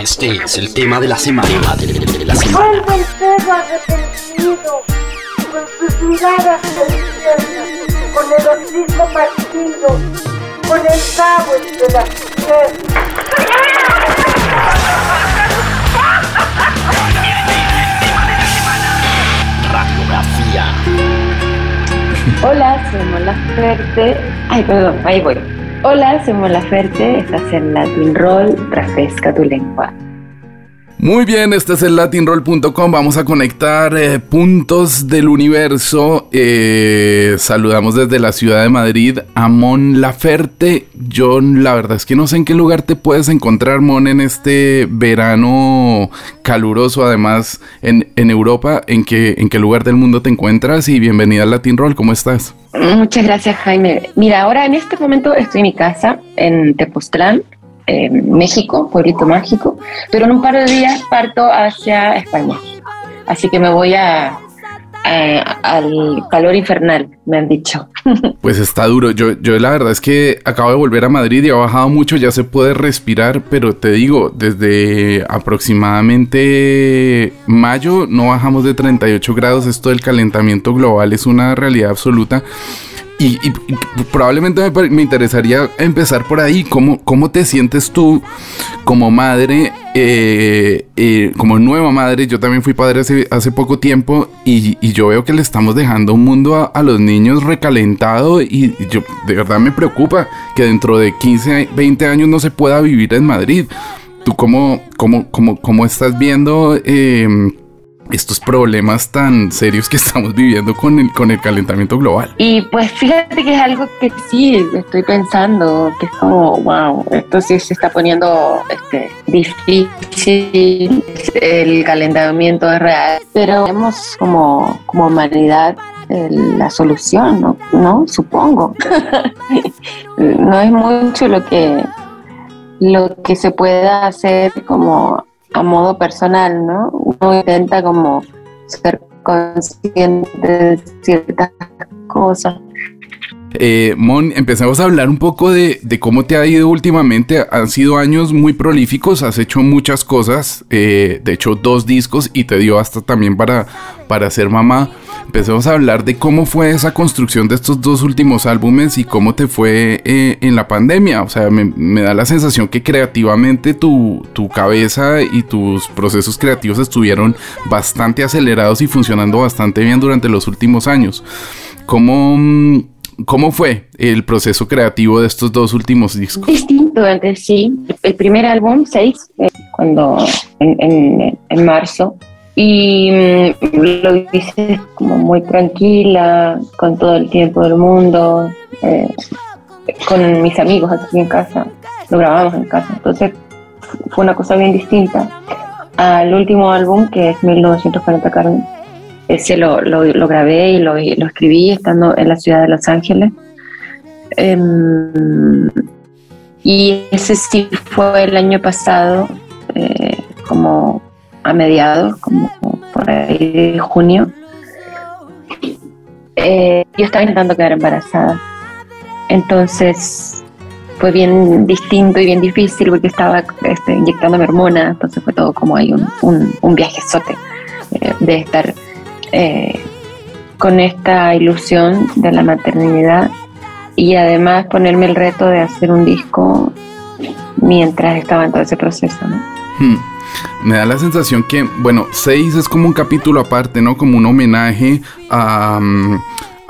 Este es el tema de la semana. De la semana. Vuelve el perro arrepentido, con sus miradas con el hocico partido, con el cabo entre las. Radiografía. Hola, soy Mola Ferte. Ay, perdón, ahí voy. Hola, soy Mola Ferte. Estás en Latin Roll. Refresca tu lengua. Muy bien, este es el latinroll.com. Vamos a conectar eh, puntos del universo. Eh, saludamos desde la ciudad de Madrid a Mon Laferte. Yo, la verdad es que no sé en qué lugar te puedes encontrar, Mon, en este verano caluroso, además en, Europa. ¿En qué, ¿En lugar del mundo te encuentras? Y bienvenida al Latinroll. ¿Cómo estás? Muchas gracias, Jaime. Mira, ahora en este momento estoy en mi casa en Tepoztlán México, pueblito mágico, pero en un par de días parto hacia España. Así que me voy a, al calor infernal, me han dicho. Pues está duro. Yo, yo la verdad es que acabo de volver a Madrid y ha bajado mucho, ya se puede respirar, pero te digo, desde aproximadamente mayo no bajamos de 38 grados. Esto del calentamiento global es una realidad absoluta. Y, probablemente me, interesaría empezar por ahí. ¿Cómo, cómo te sientes tú como madre, eh, eh, como nueva madre? Yo también fui padre hace, hace poco tiempo y, yo veo que le estamos dejando un mundo a, los niños recalentado y, yo de verdad me preocupa que dentro de 15, 20 años no se pueda vivir en Madrid. ¿Tú cómo, cómo, cómo, cómo estás viendo? Eh, estos problemas tan serios que estamos viviendo con el, con el calentamiento global. Y pues fíjate que es algo que sí estoy pensando, que es como, wow, esto sí se está poniendo este, difícil, el calentamiento es real, pero vemos como, como humanidad la solución, ¿no? ¿no? Supongo. no es mucho lo que, lo que se pueda hacer como a modo personal, ¿no? Uno intenta como ser consciente de ciertas cosas. Eh, Mon, empecemos a hablar un poco de, cómo te ha ido últimamente. Han sido años muy prolíficos, has hecho muchas cosas, eh, de hecho dos discos y te dio hasta también para, para ser mamá empecemos a hablar de cómo fue esa construcción de estos dos últimos álbumes y cómo te fue eh, en la pandemia. O sea, me, da la sensación que creativamente tu, tu, cabeza y tus procesos creativos estuvieron bastante acelerados y funcionando bastante bien durante los últimos años. ¿Cómo, cómo fue el proceso creativo de estos dos últimos discos? Distinto antes, sí. El primer álbum, 6, eh, cuando en, en marzo, y mm, lo hice como muy tranquila, con todo el tiempo del mundo, eh, con mis amigos aquí en casa, lo grabamos en casa, entonces fue una cosa bien distinta al último álbum que es 1940 Carmen. Ese lo, lo, grabé y lo, lo, escribí estando en la ciudad de Los Ángeles. Em, y ese sí fue el año pasado, eh, como a mediados, como por ahí de junio, eh, yo estaba intentando quedar embarazada. Entonces fue bien distinto y bien difícil porque estaba este, inyectándome hormonas, entonces fue todo como hay un, un, un viajezote eh, de estar eh, con esta ilusión de la maternidad y además ponerme el reto de hacer un disco mientras estaba en todo ese proceso. Hmm me da la sensación que, bueno, 6 es como un capítulo aparte, ¿no? Como un homenaje a, mm,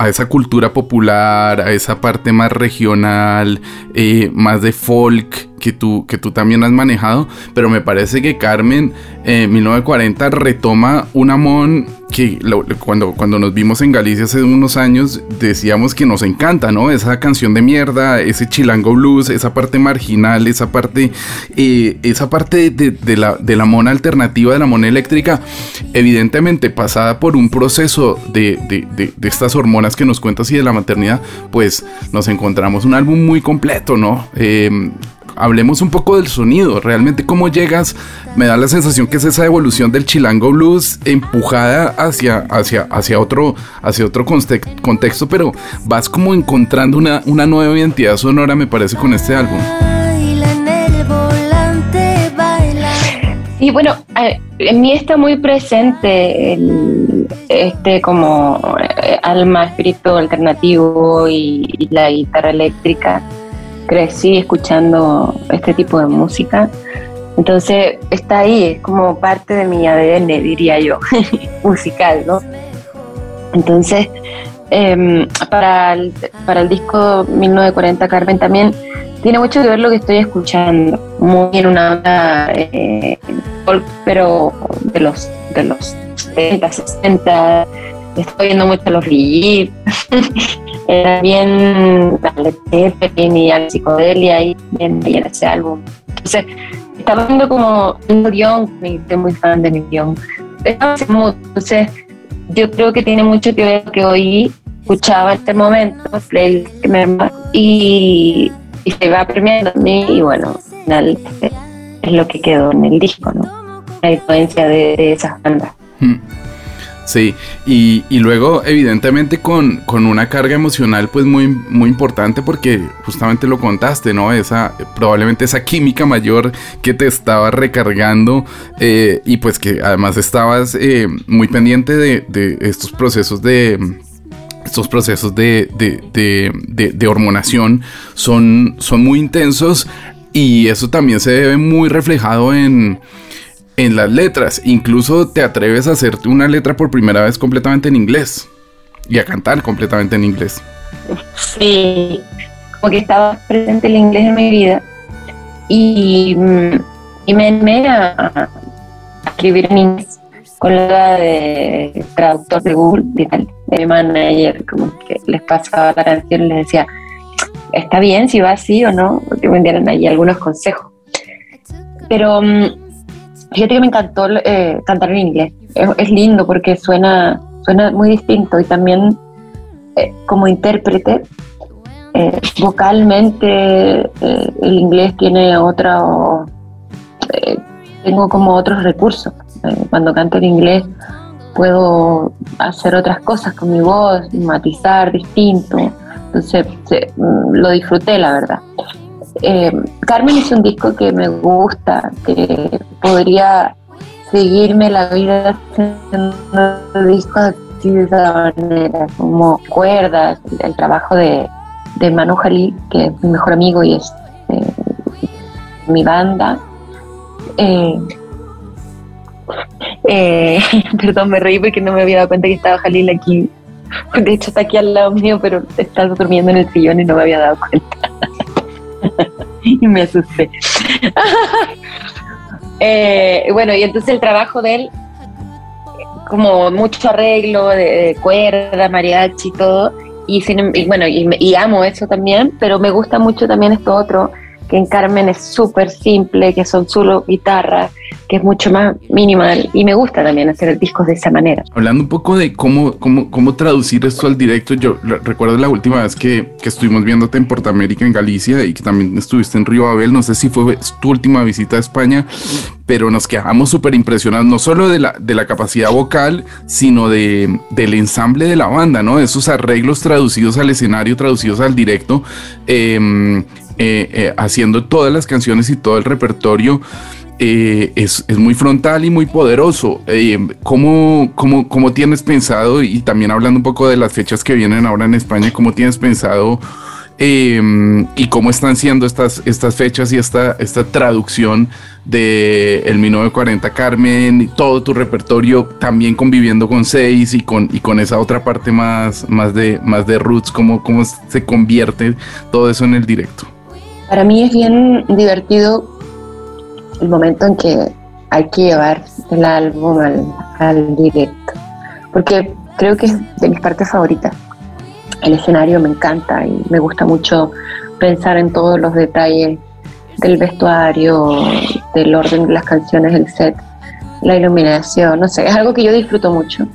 a esa cultura popular, a esa parte más regional, eh, más de folk que tú, que tú también has manejado, pero me parece que Carmen eh, 1940 retoma un amón que cuando, cuando nos vimos en Galicia hace unos años decíamos que nos encanta, ¿no? Esa canción de mierda, ese chilango blues, esa parte marginal, esa parte, eh, esa parte de, la, de la mona alternativa, de la mona eléctrica, evidentemente pasada por un proceso de, de, de estas hormonas que nos cuentas y de la maternidad, pues nos encontramos un álbum muy completo, ¿no? Eh, hablemos un poco del sonido. Realmente cómo llegas, me da la sensación que es esa evolución del chilango blues empujada hacia, hacia, hacia otro, hacia otro contexto, pero vas como encontrando una, una nueva identidad sonora, me parece, con este álbum. Y bueno, eh, en mí está muy presente el, este como eh, alma, espíritu alternativo y, y la guitarra eléctrica. Crecí escuchando este tipo de música. Entonces está ahí, es como parte de mi ADN, diría yo, musical, ¿no? Entonces, em, para, el, para el disco 1940 Carmen también tiene mucho que ver lo que estoy escuchando, muy en una onda eh, pero de los de los 70, 60, estoy viendo mucho a los Brigitte, también a Zeppelin y a la psicodelia y en ese álbum. Entonces, estaba viendo como un guion, estoy muy fan de mi guion. Entonces, yo creo que tiene mucho que ver que hoy escuchaba este momento, me y y se va premiando a mí y bueno, al final es lo que quedó en el disco, ¿no? La influencia de, esas bandas. Hmm. Sí, y, y, luego evidentemente con, con, una carga emocional pues muy, muy importante porque justamente lo contaste, ¿no? Esa, probablemente esa química mayor que te estaba recargando eh, y pues que además estabas eh, muy pendiente de, de estos procesos de estos procesos de, de, hormonación son, son muy intensos y eso también se ve muy reflejado en, en las letras. Incluso te atreves a hacerte una letra por primera vez completamente en inglés y a cantar completamente en inglés. Sí, como que estaba presente el inglés en mi vida y, mm, me animé a escribir en inglés con la de traductor de Google, de, mi manager, como que les pasaba la canción y les decía, está bien si va así o no, porque me dieron ahí algunos consejos. Pero mm, fíjate que me encantó eh, cantar en inglés, es, lindo porque suena, suena muy distinto y también eh, como intérprete, eh, vocalmente el inglés tiene otro, tengo como otros recursos cuando canto en inglés puedo hacer otras cosas con mi voz, matizar distinto. Entonces mm, lo disfruté, la verdad. Eh, Carmen es un disco que me gusta, que podría seguirme la vida haciendo discos así de esa manera, como cuerdas, el, trabajo de, de Manu Jalil, que es mi mejor amigo y es eh, mi banda. Eh, perdón, me reí porque no me había dado cuenta que estaba Jalil aquí. De hecho, está aquí al lado mío, pero está durmiendo en el sillón y no me había dado cuenta. y me asusté. eh, bueno, y entonces el trabajo de él, como mucho arreglo de, cuerda, mariachi y todo. Y, y bueno, y, y amo eso también, pero me gusta mucho también esto otro que en Carmen es súper simple, que son solo guitarras, que es mucho más minimal y me gusta también hacer discos de esa manera. Hablando un poco de cómo, cómo, cómo traducir esto al directo, yo recuerdo la última vez que, que estuvimos viéndote en Portamérica, en Galicia, y que también estuviste en Río Abel, no sé si fue tu última visita a España, pero nos quedamos súper impresionados, no solo de la, de la capacidad vocal, sino de, del ensamble de la banda, ¿no? Esos arreglos traducidos al escenario, traducidos al directo. Eh, eh, eh, haciendo todas las canciones y todo el repertorio. Eh, es, muy frontal y muy poderoso. ¿cómo, cómo, cómo, tienes pensado, y también hablando un poco de las fechas que vienen ahora en España, cómo tienes pensado em, y cómo están siendo estas, estas fechas y esta, esta traducción de el 1940 Carmen y todo tu repertorio también conviviendo con seis y con, y con esa otra parte más, más, de, más de roots, cómo, cómo se convierte todo eso en el directo? Para mí es bien divertido el momento en que hay que llevar el álbum al, directo, porque creo que es de mis partes favoritas. El escenario me encanta y me gusta mucho pensar en todos los detalles del vestuario, del orden de las canciones, el set, la iluminación, no sé, es algo que yo disfruto mucho.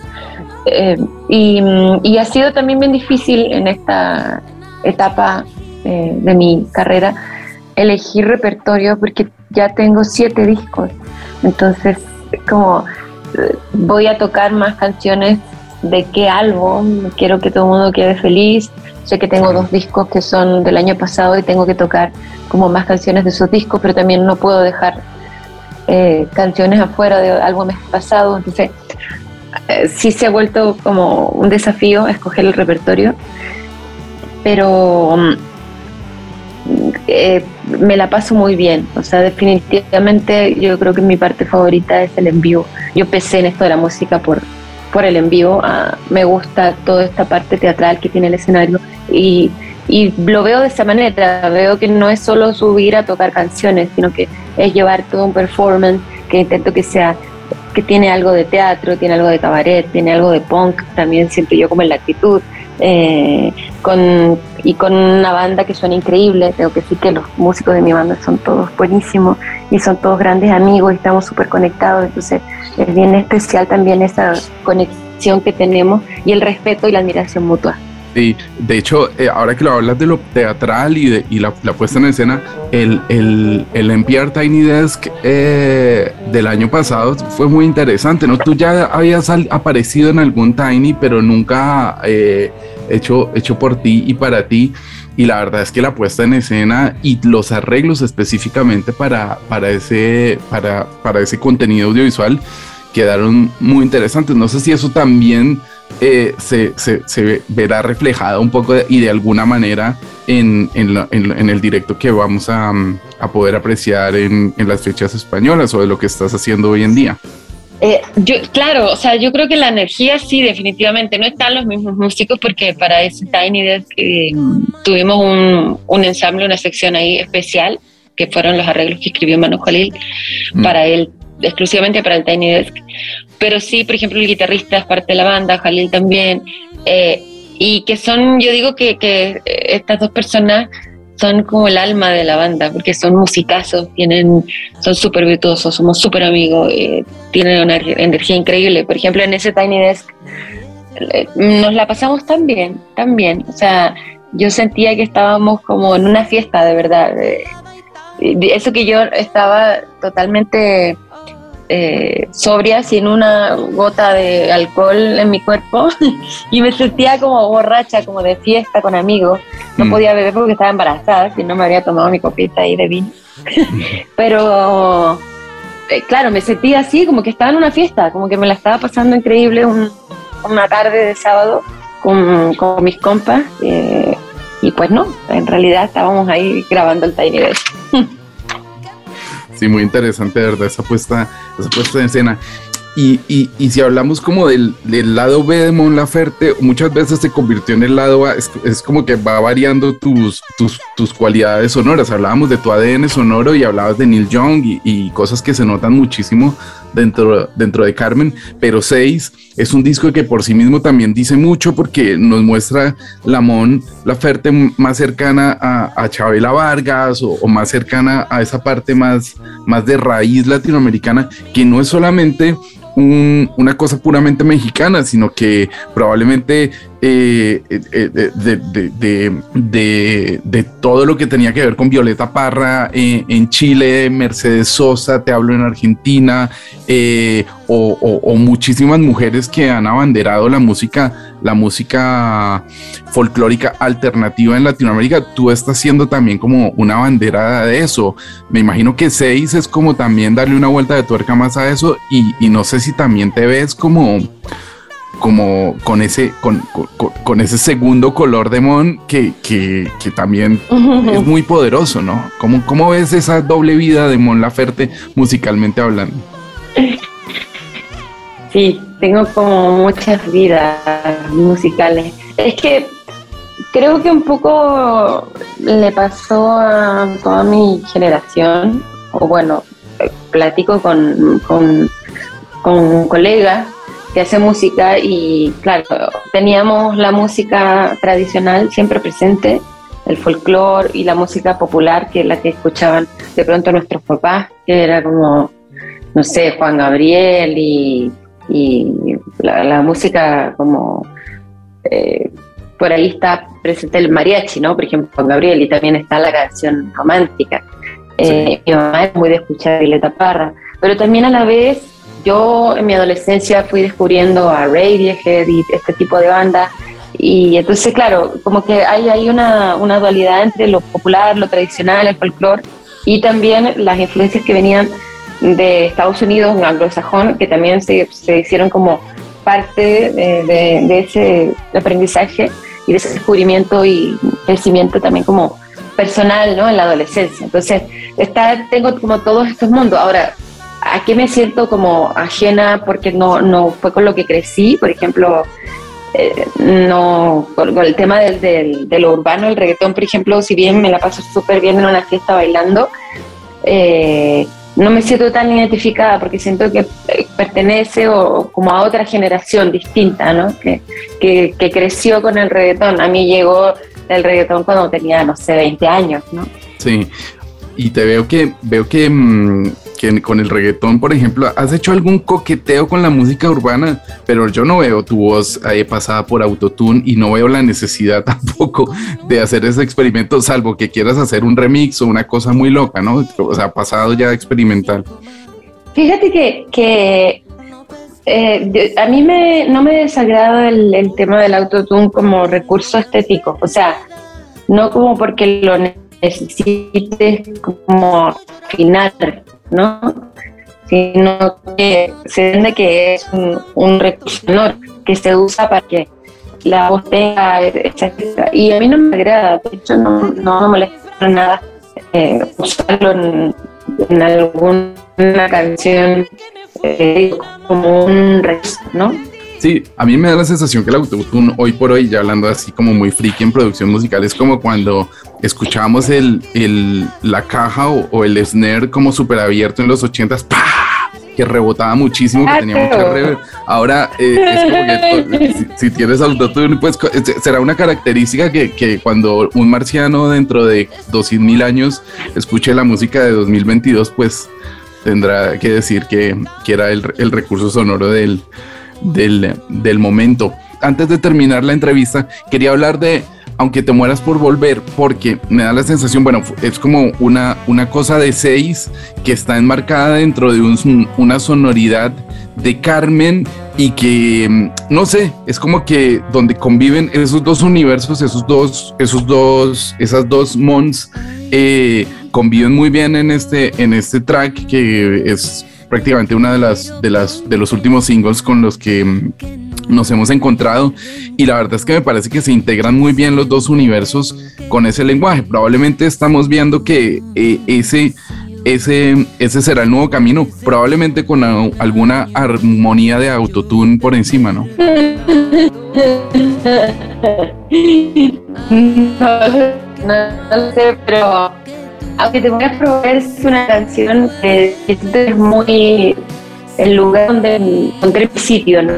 Eh, y, y, ha sido también bien difícil en esta etapa eh, de mi carrera elegir repertorio porque ya tengo siete discos. Entonces, como eh, voy a tocar más canciones de qué álbum, quiero que todo el mundo quede feliz. Sé que tengo dos discos que son del año pasado y tengo que tocar como más canciones de esos discos, pero también no puedo dejar eh, canciones afuera de álbumes pasados, entonces eh, sí se ha vuelto como un desafío escoger el repertorio, pero mm, eh, me la paso muy bien, o sea, definitivamente yo creo que mi parte favorita es el en vivo. Yo empecé en esto de la música por, por el en vivo, ah, me gusta toda esta parte teatral que tiene el escenario y, y lo veo de esa manera, veo que no es solo subir a tocar canciones, sino que es llevar todo un performance que intento que sea que tiene algo de teatro, tiene algo de cabaret, tiene algo de punk, también siento yo como en la actitud, eh, con, y con una banda que suena increíble, tengo que decir que los músicos de mi banda son todos buenísimos y son todos grandes amigos y estamos súper conectados, entonces es bien especial también esa conexión que tenemos y el respeto y la admiración mutua. Sí, de hecho, eh, ahora que lo hablas de lo teatral y, y la, puesta en escena, el, el, el NPR Tiny Desk eh, del año pasado fue muy interesante, ¿no? Tú ya habías aparecido en algún Tiny, pero nunca eh, hecho, hecho por ti y para ti. Y la verdad es que la puesta en escena y los arreglos específicamente para, para, ese, para, para ese contenido audiovisual quedaron muy interesantes. No sé si eso también eh, se, se, verá reflejada un poco y de alguna manera en, en, el directo que vamos a, a poder apreciar en, las fechas españolas o de lo que estás haciendo hoy en día. Eh, yo, claro, o sea, yo creo que la energía sí, definitivamente. No están los mismos músicos porque para ese Tiny eh, tuvimos un, un, ensamble, una sección ahí especial, que fueron los arreglos que escribió Manu Jalil mm. para él exclusivamente para el Tiny Desk. Pero sí, por ejemplo, el guitarrista es parte de la banda, Jalil también. Eh, y que son, yo digo que, que, estas dos personas son como el alma de la banda, porque son musicazos, tienen, son súper virtuosos, somos súper amigos, eh, tienen una energía increíble. Por ejemplo, en ese Tiny Desk eh, nos la pasamos tan bien, tan bien. O sea, yo sentía que estábamos como en una fiesta, de verdad. eso que yo estaba totalmente eh, sobria, sin una gota de alcohol en mi cuerpo y me sentía como borracha, como de fiesta con amigos. No mm. podía beber porque estaba embarazada, si no me habría tomado mi copita ahí de vino. Pero eh, claro, me sentía así, como que estaba en una fiesta, como que me la estaba pasando increíble una tarde de sábado con, con mis compas. Eh, y pues no, en realidad estábamos ahí grabando el Tiny Desk. Sí, muy interesante, verdad, esa puesta, esa puesta en escena. Y, y, y, si hablamos como del, del, lado B de Mon Laferte, muchas veces se convirtió en el lado A, es, como que va variando tus, tus, tus, cualidades sonoras. Hablábamos de tu ADN sonoro y hablabas de Neil Young y cosas que se notan muchísimo dentro, dentro de Carmen, pero 6 es un disco que por sí mismo también dice mucho porque nos muestra la Mon Laferte más cercana a, a Chabela Vargas o, o, más cercana a esa parte más, más de raíz latinoamericana, que no es solamente una cosa puramente mexicana, sino que probablemente eh, eh, eh, de, todo lo que tenía que ver con Violeta Parra en Chile, Mercedes Sosa, te hablo en Argentina, o, muchísimas mujeres que han abanderado la música, la música folclórica alternativa en Latinoamérica, tú estás siendo también como una bandera de eso. Me imagino que seis es como también darle una vuelta de tuerca más a eso y, y no sé si también te ves como como con ese, con, con, ese segundo color de Mon que, que, que también es muy poderoso, ¿no? ¿Cómo, ¿Cómo ves esa doble vida de Mon Laferte musicalmente hablando? Sí, tengo como muchas vidas musicales. Es que creo que un poco le pasó a toda mi generación, o bueno, platico con, con, con colegas que hace música y claro, teníamos la música tradicional siempre presente, el folclore y la música popular, que es la que escuchaban de pronto nuestros papás, que era como, no sé, Juan Gabriel y, la, música como... Eh, por ahí está presente el mariachi, ¿no? Por ejemplo, Juan Gabriel, y también está la canción romántica. Eh, mi mamá es muy de escuchar Violeta Parra, pero también a la vez yo en mi adolescencia fui descubriendo a Radiohead y este tipo de bandas. Y entonces, claro, como que hay, hay una, una dualidad entre lo popular, lo tradicional, el folclore, y también las influencias que venían de Estados Unidos, un anglosajón, que también se, se hicieron como parte de, ese aprendizaje y de ese descubrimiento y crecimiento también como personal, ¿no? En la adolescencia. Entonces, está, tengo como todos estos mundos. Ahora, ¿a qué me siento como ajena porque no, no fue con lo que crecí? Por ejemplo, eh, no, con, el tema del, del, de lo urbano, el reggaetón, por ejemplo, si bien me la paso súper bien en una fiesta bailando, eh, no me siento tan identificada porque siento que eh, pertenece o, como a otra generación distinta, ¿no? Que, que, que, creció con el reggaetón. A mí llegó el reggaetón cuando tenía, no sé, 20 años, ¿no? Sí, y te veo que, veo que, mmm, que, con el reggaetón, por ejemplo, has hecho algún coqueteo con la música urbana, pero yo no veo tu voz ahí pasada por autotune y no veo la necesidad tampoco de hacer ese experimento, salvo que quieras hacer un remix o una cosa muy loca, ¿no? O sea, pasado ya experimental. Fíjate que, que eh, a mí me, no me desagrada el, el tema del autotune como recurso estético, o sea, no como porque lo necesites como final, ¿no? Sino que se entiende que es un, un recurso que se usa para que la voz tenga, etc. Y a mí no me agrada, de hecho no, no me molesta nada eh, usarlo en, alguna canción eh, como un resto, ¿no? Sí, a mí me da la sensación que el autotune hoy por hoy, ya hablando así como muy friki en producción musical, es como cuando escuchamos el, el la caja o, o, el snare como súper abierto en los ochentas, ¡pah! que rebotaba muchísimo, que tenía mucha reverb. Ahora eh, es como que si, si, tienes autotune, pues será una característica que, que cuando un marciano dentro de 200 mil años escuche la música de 2022, pues tendrá que decir que, que era el, el recurso sonoro del, del, del momento. Antes de terminar la entrevista, quería hablar de aunque te mueras por volver, porque me da la sensación, bueno, es como una, una cosa de seis que está enmarcada dentro de un, una sonoridad de Carmen y que, no sé, es como que donde conviven esos dos universos, esos dos, esos dos, esas dos mons, eh, conviven muy bien en este, en este track que es prácticamente una de las, de las, de los últimos singles con los que nos hemos encontrado y la verdad es que me parece que se integran muy bien los dos universos con ese lenguaje. Probablemente estamos viendo que eh, ese, ese, ese será el nuevo camino, probablemente con a, alguna armonía de autotune por encima, ¿no? No, no sé, pero aunque te voy a probar es una canción que, que es muy el lugar donde encontré el sitio, ¿no?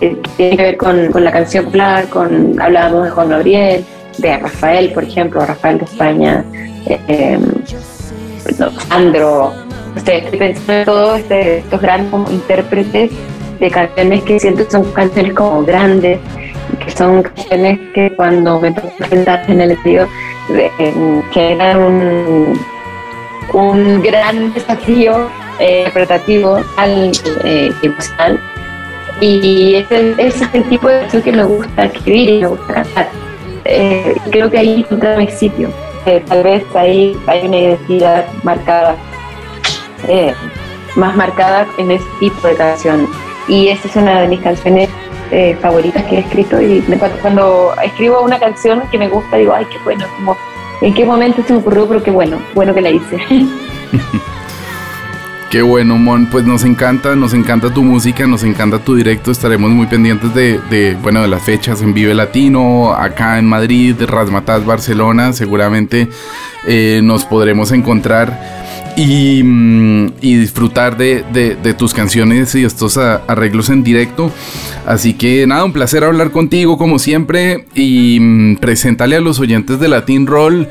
que tiene que ver con, con la canción popular, con, hablábamos de Juan Gabriel, de Rafael, por ejemplo, Rafael de España, eh, no, Sandro, o sea, estoy pensando en todos este, estos grandes como intérpretes de canciones que siento que son canciones como grandes, que son canciones que cuando me presentar en el estudio eh, generan un, un gran desafío eh, interpretativo al eh, emocional y ese, es el tipo de canción que me gusta escribir y me gusta cantar. Eh, creo que ahí encontré mi sitio. Eh, tal vez ahí hay una identidad marcada, eh, más marcada en ese tipo de canción. Y esa es una de mis canciones eh, favoritas que he escrito. Y cuando, cuando, escribo una canción que me gusta, digo, ay, qué bueno, como, en qué momento se me ocurrió, pero qué bueno, bueno que la hice. Qué bueno, Mon. Pues nos encanta, nos encanta tu música, nos encanta tu directo. Estaremos muy pendientes de, de bueno, de las fechas en Vive Latino, acá en Madrid, Rasmatas, Barcelona. Seguramente eh, nos podremos encontrar y, y disfrutar de, de, de, tus canciones y estos arreglos en directo. Así que nada, un placer hablar contigo como siempre y um, presentarle a los oyentes de Latin Roll.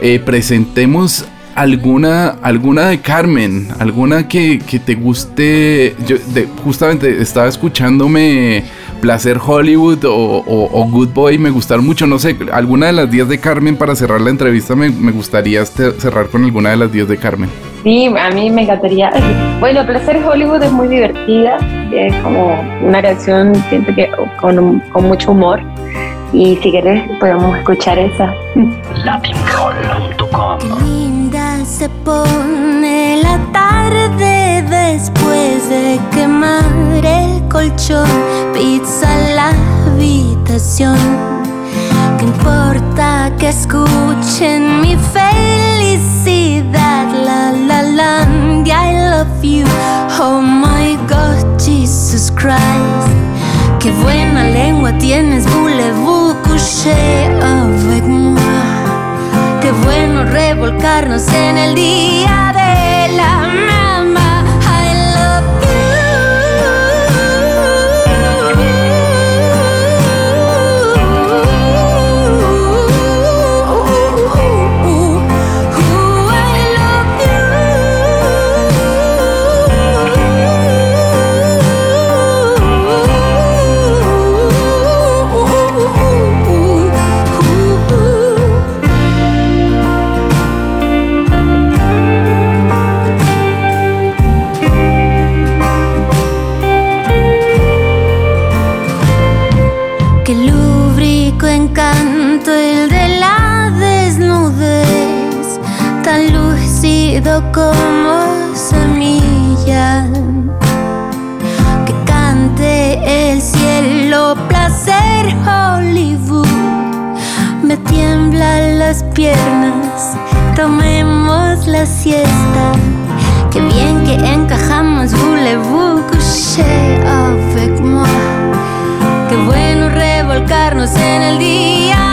Eh, presentemos alguna, alguna de Carmen, alguna que, que te guste. Yo de, justamente estaba escuchándome Placer Hollywood o, o, o, Good Boy, me gustaron mucho. No sé, alguna de las 10 de Carmen para cerrar la entrevista, me, me gustaría cerrar con alguna de las 10 de Carmen. Sí, a mí me encantaría. Bueno, Placer Hollywood es muy divertida, es como una canción, siento que con, con mucho humor. Y si querés, podemos escuchar esa. Latinroll.com se pone la tarde después de quemar el colchón, pizza la habitación. ¿Qué importa que escuchen mi felicidad? La la la, I love you. Oh my God, Jesus Christ. Qué buena lengua tienes, voulez-vous coucher avec moi? Qué bueno revolcarnos en el día de quedo como semilla que cante el cielo, placer Hollywood. Me tiemblan las piernas, tomemos la siesta. Qué bien que encajamos, voulez-vous avec moi. Qué bueno revolcarnos en el día.